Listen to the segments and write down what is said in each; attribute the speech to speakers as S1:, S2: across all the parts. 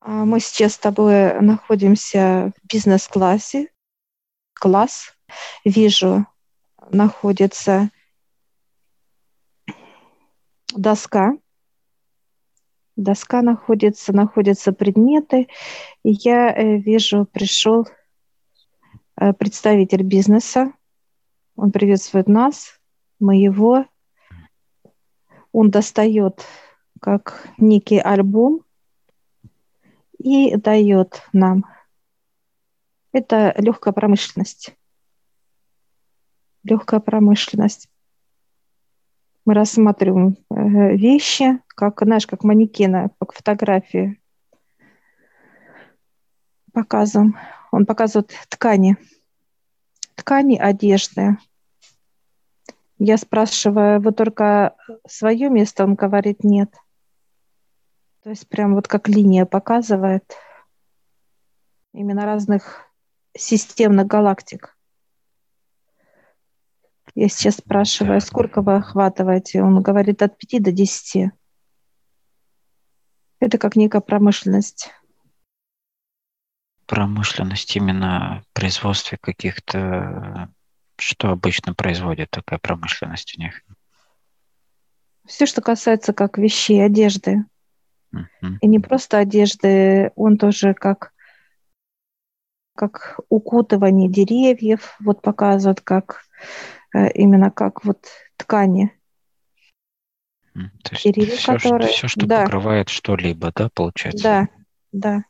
S1: А мы сейчас с тобой находимся в бизнес-классе. Класс. Вижу, находится доска. Доска находится, находятся предметы. Я э, вижу, пришел э, представитель бизнеса. Он приветствует нас, мы его. Он достает как некий альбом и дает нам. Это легкая промышленность. Легкая промышленность. Мы рассматриваем э, вещи, как, знаешь, как манекены, как фотографии. Показываем. Он показывает ткани. Ткани одежды. Я спрашиваю, вы только свое место? Он говорит, нет. То есть прям вот как линия показывает именно разных системных галактик. Я сейчас спрашиваю, сколько вы охватываете? Он говорит от 5 до 10. Это как некая промышленность.
S2: Промышленность именно в производстве каких-то... Что обычно производит такая промышленность у них?
S1: Все, что касается как вещей, одежды. И не просто одежды, он тоже как, как укутывание деревьев, вот показывает, как э, именно как вот ткани.
S2: То есть Деревья, все, которые... все, что да. покрывает что-либо, да, получается?
S1: Да, да.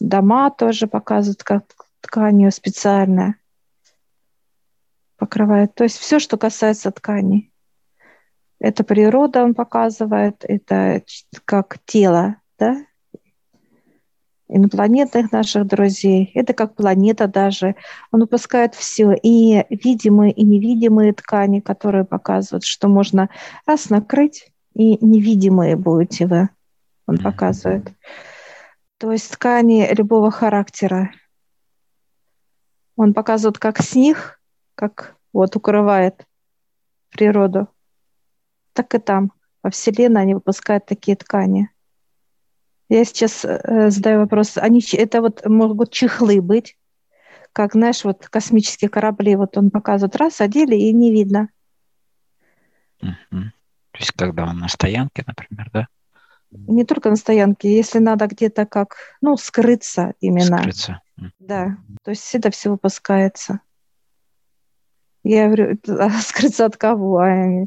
S1: Дома тоже показывают, как тканью специальная покрывает. То есть все, что касается тканей. Это природа, он показывает, это как тело, да, инопланетных наших друзей. Это как планета даже. Он выпускает все, и видимые, и невидимые ткани, которые показывают, что можно раз накрыть, и невидимые будете вы. Он показывает. То есть ткани любого характера. Он показывает, как с них, как вот укрывает природу так и там, во Вселенной они выпускают такие ткани. Я сейчас э, задаю вопрос, они, это вот могут чехлы быть, как, знаешь, вот космические корабли, вот он показывает, раз, одели, и не видно.
S2: Угу. То есть когда он на стоянке, например, да?
S1: Не только на стоянке, если надо где-то как, ну, скрыться именно.
S2: Скрыться.
S1: Да, то есть это все выпускается. Я говорю, скрыться от кого? А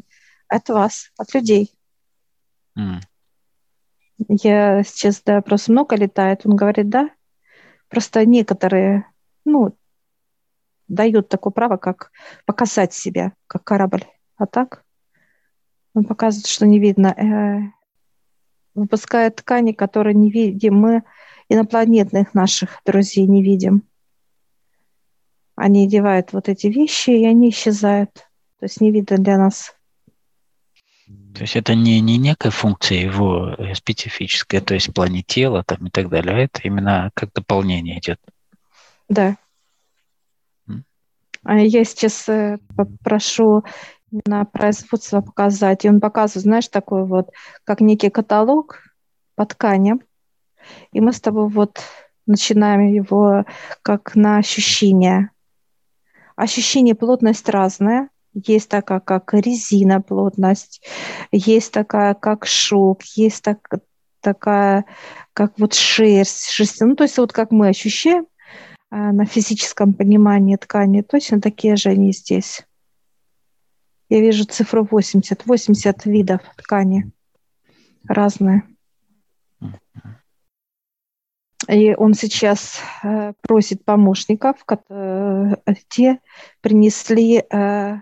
S1: от вас, от людей. Mm. Я сейчас, да, просто много летает. Он говорит, да. Просто некоторые, ну, дают такое право, как показать себя, как корабль. А так он показывает, что не видно. Э, выпускает ткани, которые не видим мы, инопланетных наших друзей не видим. Они одевают вот эти вещи, и они исчезают. То есть не видно для нас.
S2: То есть это не, не некая функция его э, специфическая, то есть в плане тела там, и так далее, а это именно как дополнение идет.
S1: Да. А я сейчас э, попрошу на производство показать. И он показывает, знаешь, такой вот, как некий каталог по тканям. И мы с тобой вот начинаем его как на ощущение. Ощущение плотность разная. Есть такая, как резина плотность, есть такая, как шелк, есть так, такая, как вот шерсть, шерсть. Ну, то есть вот как мы ощущаем а, на физическом понимании ткани, точно такие же они здесь. Я вижу цифру 80, 80 видов ткани разные. И он сейчас э, просит помощников, э, те принесли э,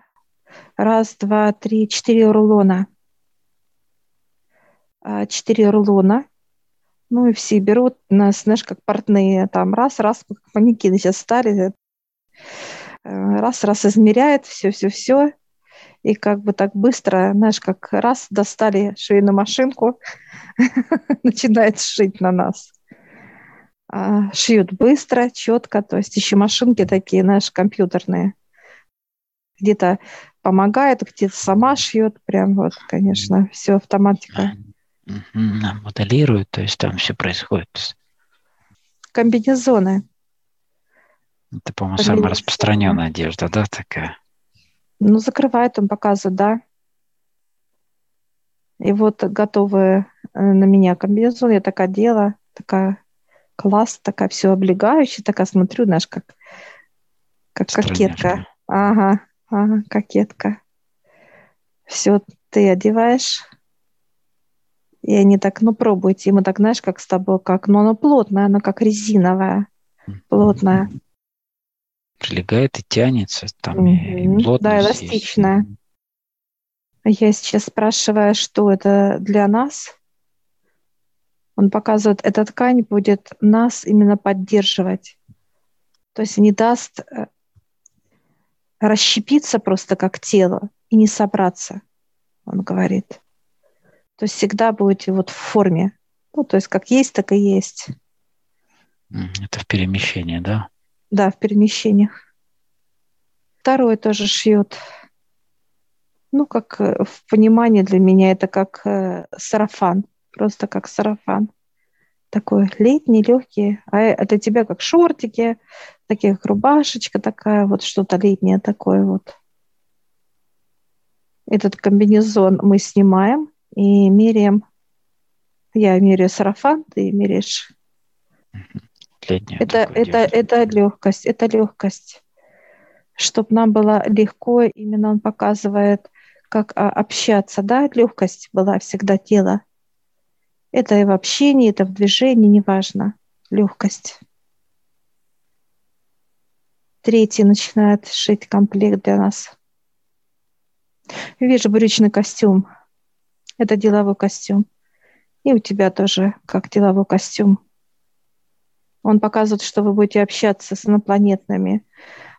S1: Раз, два, три, четыре рулона. А, четыре рулона. Ну и все берут нас, знаешь, как портные, там раз, раз, как манекены сейчас стали, э, раз, раз измеряет, все, все, все. И как бы так быстро, знаешь, как раз достали швейную машинку, начинает шить на нас. А, шьют быстро, четко, то есть еще машинки такие, знаешь, компьютерные. Где-то помогает, где-то сама шьет, прям вот, конечно, все автоматика.
S2: Моделирует, то есть там все происходит.
S1: Комбинезоны.
S2: Это, по-моему, самая распространенная одежда, да, такая?
S1: Ну, закрывает он, показывает, да. И вот готовые э, на меня комбинезон, я так одела, такая класс, такая все облегающая, такая смотрю, знаешь, как, как кокетка. Ага, ага, кокетка. Все ты одеваешь, и они так, ну, пробуйте. И мы так, знаешь, как с тобой, как, ну, она плотная, она как резиновая, плотная.
S2: Прилегает и тянется, там mm-hmm. и плотность
S1: Да, эластичная. Есть. Я сейчас спрашиваю, что это для нас. Он показывает, эта ткань будет нас именно поддерживать. То есть не даст э, расщепиться просто как тело и не собраться, он говорит. То есть всегда будете вот в форме. Ну, то есть как есть, так и есть.
S2: Это в перемещении, да?
S1: Да, в перемещениях. Второй тоже шьет. Ну, как э, в понимании для меня это как э, сарафан. Просто как сарафан. Такой летний, легкий. А э, для тебя как шортики, такие как рубашечка такая, вот что-то летнее такое вот. Этот комбинезон мы снимаем и меряем. Я меряю сарафан, ты меряешь.
S2: Летнее
S1: это, это, это легкость, это легкость. Чтобы нам было легко, именно он показывает, как а, общаться, да, легкость была всегда тело. Это и в общении, это в движении, неважно, легкость. Третий начинает шить комплект для нас. Вижу брючный костюм. Это деловой костюм. И у тебя тоже как деловой костюм. Он показывает, что вы будете общаться с инопланетными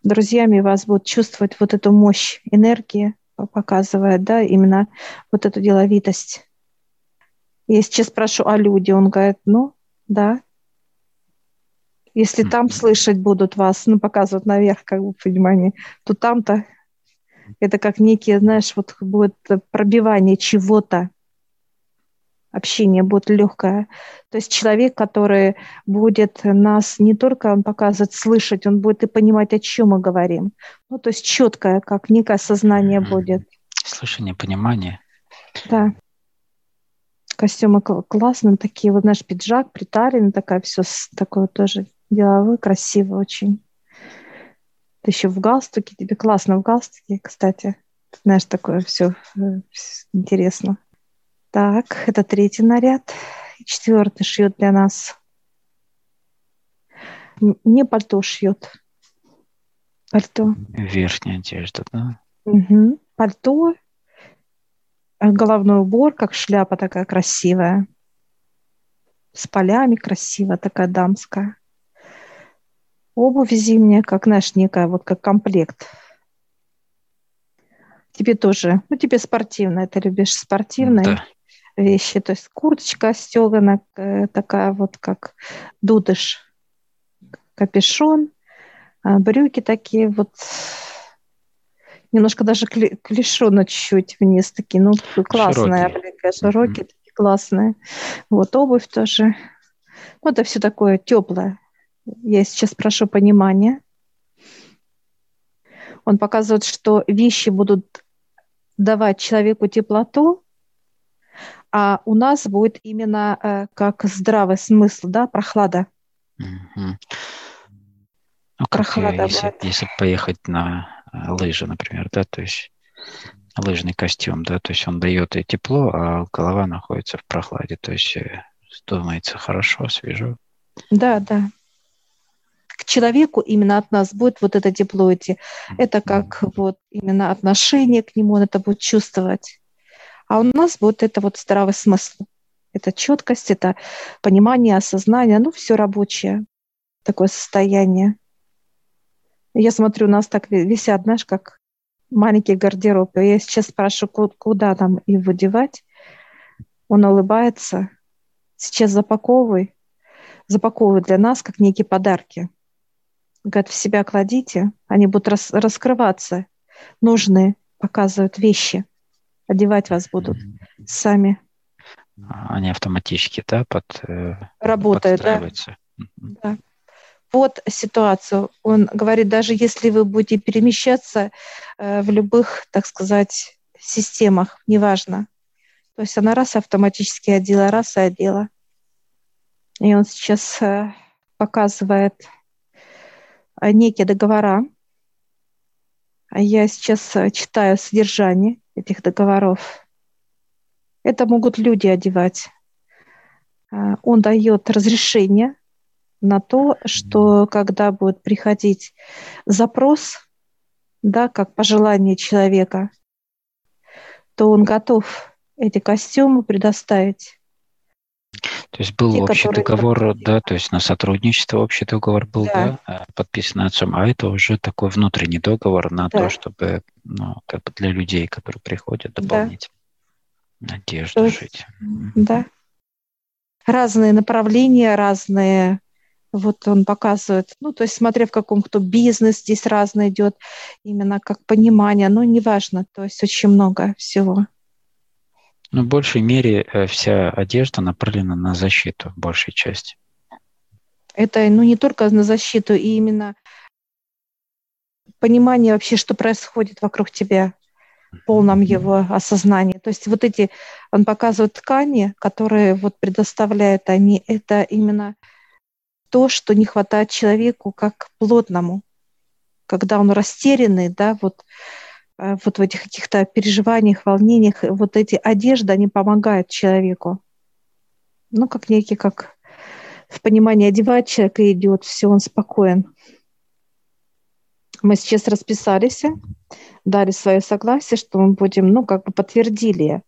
S1: друзьями, вас будут чувствовать вот эту мощь энергии, показывает, да, именно вот эту деловитость. Я сейчас спрошу о люди, он говорит, ну, да. Если там слышать будут вас, ну, показывают наверх, как бы, понимание, то там-то это как некие, знаешь, вот будет пробивание чего-то. Общение будет легкое. То есть человек, который будет нас не только он показывать, слышать, он будет и понимать, о чем мы говорим. Ну, то есть четкое, как некое сознание будет.
S2: Слышание, понимание.
S1: Да. Костюмы классные, такие вот наш пиджак приталенный, такая все такое тоже деловой, красиво очень. Ты еще в галстуке, тебе классно в галстуке, кстати. Знаешь, такое все э, интересно. Так, это третий наряд. Четвертый шьет для нас. Не пальто шьет. Пальто.
S2: Верхняя одежда, да?
S1: Угу. Пальто, э, головной убор, как шляпа такая красивая. С полями красивая, такая дамская. Обувь зимняя, как, знаешь, некая, вот как комплект. Тебе тоже, ну, тебе спортивная, ты любишь спортивные да. вещи, то есть курточка стеганая, э, такая вот, как дудыш, капюшон, а брюки такие вот, немножко даже клешено чуть-чуть вниз, такие, ну, классные, широкие, широкие mm-hmm. такие классные. Вот обувь тоже. Вот это все такое теплое. Я сейчас прошу понимания. Он показывает, что вещи будут давать человеку теплоту, а у нас будет именно э, как здравый смысл, да, прохлада.
S2: Mm-hmm. Ну, как прохлада если, если поехать на э, лыжи, например, да, то есть лыжный костюм, да, то есть он дает и тепло, а голова находится в прохладе, то есть э, думается хорошо, свежо.
S1: Да, да к человеку именно от нас будет вот это тепло идти. Это как вот именно отношение к нему, он это будет чувствовать. А у нас будет это вот здравый смысл. Это четкость, это понимание, осознание, ну, все рабочее такое состояние. Я смотрю, у нас так висят, знаешь, как маленький гардероб. Я сейчас спрашиваю, куда нам его девать. Он улыбается. Сейчас запаковывай. Запаковывай для нас, как некие подарки. Говорят, в себя кладите, они будут рас, раскрываться, нужные, показывают вещи, одевать вас будут сами.
S2: они автоматически, да, под
S1: э, работают, да. да. Под ситуацию. Он говорит, даже если вы будете перемещаться э, в любых, так сказать, системах, неважно. То есть она раз автоматически одела, раз и одела. И он сейчас э, показывает некие договора. Я сейчас читаю содержание этих договоров. Это могут люди одевать. А, он дает разрешение на то, что когда будет приходить запрос, да, как пожелание человека, то он готов эти костюмы предоставить.
S2: То есть был Те, общий договор, да, то есть на сотрудничество общий договор был, да, да подписан отцом, а это уже такой внутренний договор на да. то, чтобы, ну, как бы для людей, которые приходят, дополнить. Да. Надежда есть, жить.
S1: Да. Разные направления, разные вот он показывает, ну, то есть смотря в каком кто бизнес здесь разный идет, именно как понимание, ну, неважно, то есть очень много всего.
S2: Ну, в большей мере э, вся одежда направлена на защиту, в большей части.
S1: Это, ну, не только на защиту, и именно понимание вообще, что происходит вокруг тебя полном его осознании. То есть вот эти, он показывает ткани, которые вот предоставляет они, это именно то, что не хватает человеку как плотному, когда он растерянный, да, вот, вот в этих каких-то переживаниях, волнениях, вот эти одежды, они помогают человеку. Ну, как некий, как в понимании одевать человека идет, все, он спокоен. Мы сейчас расписались, дали свое согласие, что мы будем, ну, как бы подтвердили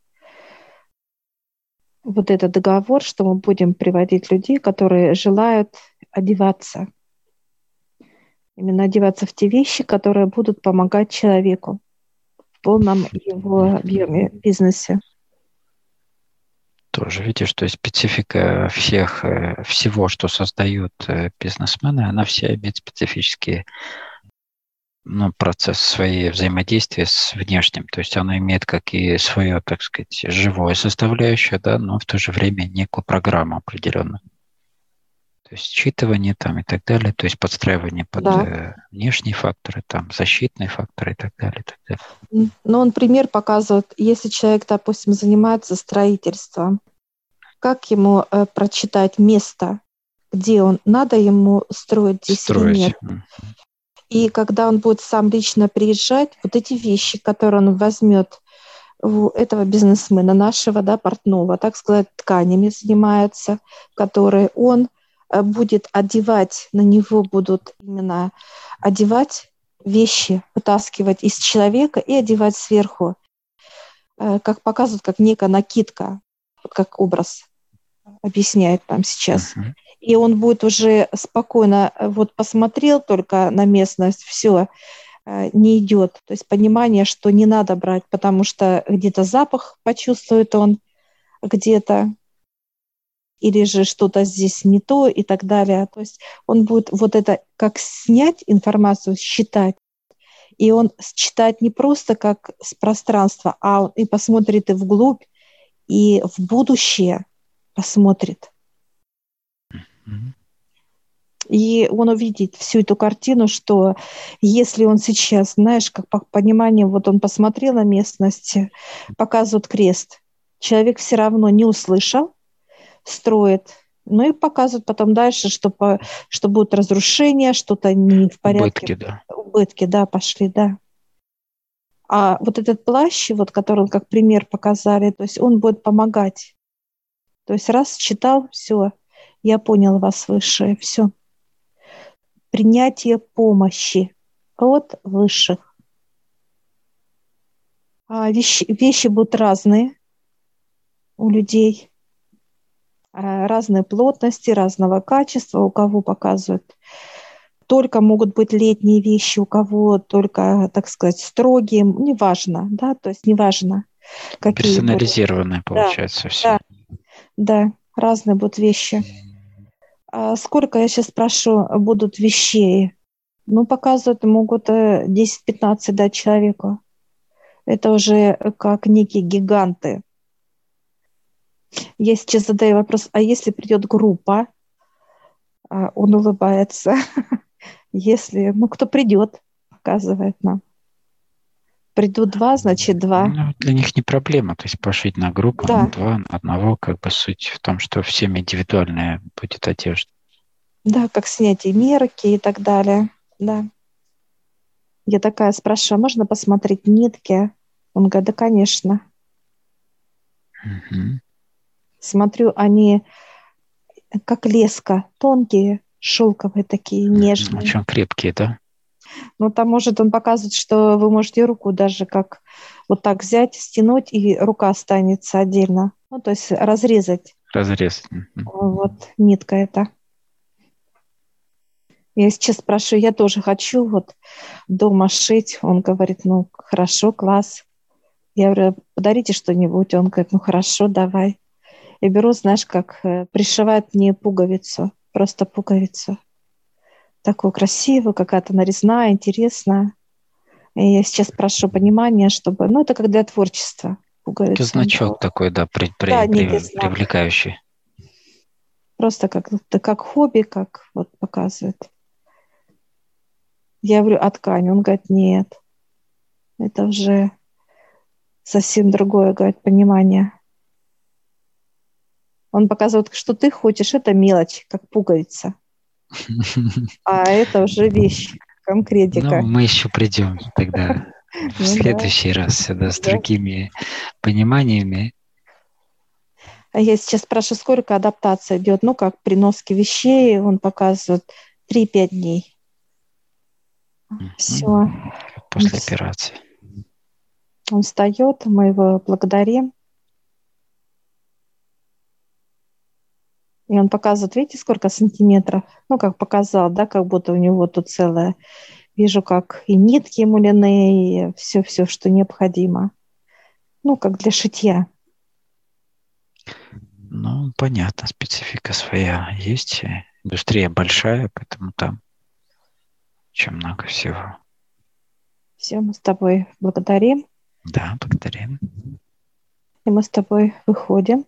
S1: вот этот договор, что мы будем приводить людей, которые желают одеваться. Именно одеваться в те вещи, которые будут помогать человеку полном его объеме бизнесе.
S2: Тоже видишь, что специфика всех, э, всего, что создают э, бизнесмены, она вся имеет специфические ну, процесс своей взаимодействия с внешним. То есть она имеет как и свое, так сказать, живое составляющее, да, но в то же время некую программу определенную. То есть считывание там и так далее, то есть подстраивание под да. Э, внешние факторы, там защитные факторы и так далее. И так
S1: далее. Ну, он пример показывает, если человек, допустим, занимается строительством, как ему э, прочитать место, где он, надо ему строить здесь строить. или нет. И когда он будет сам лично приезжать, вот эти вещи, которые он возьмет у этого бизнесмена, нашего да, портного, так сказать, тканями занимается, которые он будет одевать, на него будут именно одевать вещи, вытаскивать из человека и одевать сверху, э, как показывают, как некая накидка, как образ объясняет там сейчас. Uh-huh и он будет уже спокойно, э, вот посмотрел только на местность, все, э, не идет. То есть понимание, что не надо брать, потому что где-то запах почувствует он, где-то, или же что-то здесь не то и так далее. То есть он будет вот это, как снять информацию, считать, и он считает не просто как с пространства, а он и посмотрит и вглубь, и в будущее посмотрит. И он увидит всю эту картину, что если он сейчас, знаешь, как по пониманию, вот он посмотрел на местность, показывает крест, человек все равно не услышал, строит, ну и показывают потом дальше, что, по, что будут разрушения, что-то не в порядке.
S2: Убытки, да.
S1: Убытки, да, пошли, да. А вот этот плащ, вот, который он как пример показали, то есть он будет помогать. То есть раз читал, все, я понял вас высшее. Все. Принятие помощи от высших. А вещи, вещи будут разные у людей, разной плотности, разного качества, у кого показывают. Только могут быть летние вещи, у кого только, так сказать, строгие, неважно, да, то есть неважно.
S2: Какие Персонализированные, будут. получается, да, все.
S1: Да, да, разные будут вещи. А сколько, я сейчас спрошу, будут вещей? Ну, показывают, могут 10-15 э, дать человеку. Это уже как некие гиганты. Я сейчас задаю вопрос, а если придет группа, а, он улыбается. Если, ну, кто придет, показывает нам. Придут два, значит два.
S2: Ну, для них не проблема, то есть пошить на группу, да. на два, на одного, как бы суть в том, что всем индивидуальная будет одежда.
S1: Да, как снятие мерки и так далее, да. Я такая спрашиваю, «А можно посмотреть нитки? Он говорит, да, конечно. Угу. Смотрю, они как леска, тонкие, шелковые такие, нежные.
S2: Очень крепкие, да?
S1: Ну, там может он показывает, что вы можете руку даже как вот так взять, стянуть, и рука останется отдельно. Ну, то есть разрезать.
S2: Разрез.
S1: Вот нитка это. Я сейчас спрашиваю, я тоже хочу вот дома шить. Он говорит, ну, хорошо, класс. Я говорю, подарите что-нибудь. Он говорит, ну, хорошо, давай. Я беру, знаешь, как э, пришивает мне пуговицу, просто пуговицу. Такую красивую, какая-то нарезная, интересная. И я сейчас прошу понимания, чтобы... Ну, это как для творчества.
S2: Пуговица. Это значок такой, да, при, при, да, при, привлекающий.
S1: Просто как, как хобби, как вот показывает. Я говорю, а ткань? Он говорит, нет. Это уже совсем другое, говорит, понимание. Он показывает, что ты хочешь, это мелочь, как пуговица. А это уже вещь, конкретика.
S2: Ну, мы еще придем тогда в ну следующий раз сюда с другими пониманиями.
S1: А я сейчас спрашиваю, сколько адаптация идет? Ну, как при носке вещей, он показывает 3-5 дней. Все.
S2: После операции.
S1: Он встает, мы его благодарим. И он показывает, видите, сколько сантиметров? Ну, как показал, да, как будто у него тут целое. Вижу, как и нитки ему и все-все, что необходимо. Ну, как для шитья.
S2: Ну, понятно, специфика своя есть. Индустрия большая, поэтому там чем много всего.
S1: Все, мы с тобой благодарим.
S2: Да, благодарим.
S1: И мы с тобой выходим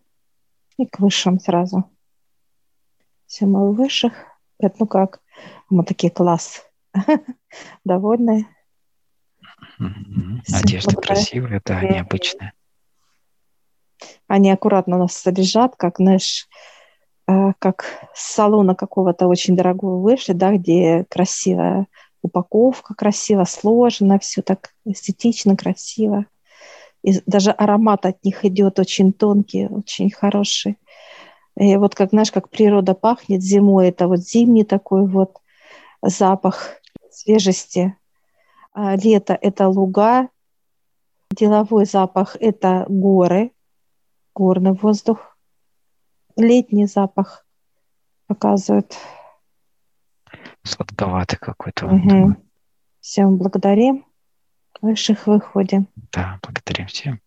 S1: и к высшим сразу. У высших. Это ну как? Мы такие класс. Довольные.
S2: Одежда красивая, да, необычная.
S1: Они аккуратно у нас лежат, как, знаешь, Э, как с салона какого-то очень дорогого вышли, да, где красивая упаковка, красиво сложено, все так эстетично, красиво. И даже аромат от них идет очень тонкий, очень хороший. И вот как, знаешь, как природа пахнет зимой, это вот зимний такой вот запах свежести. А лето – это луга, деловой запах – это горы, горный воздух летний запах показывает.
S2: Сладковатый какой-то.
S1: Угу. Всем благодарим. Высших выходим.
S2: Да, благодарим всем.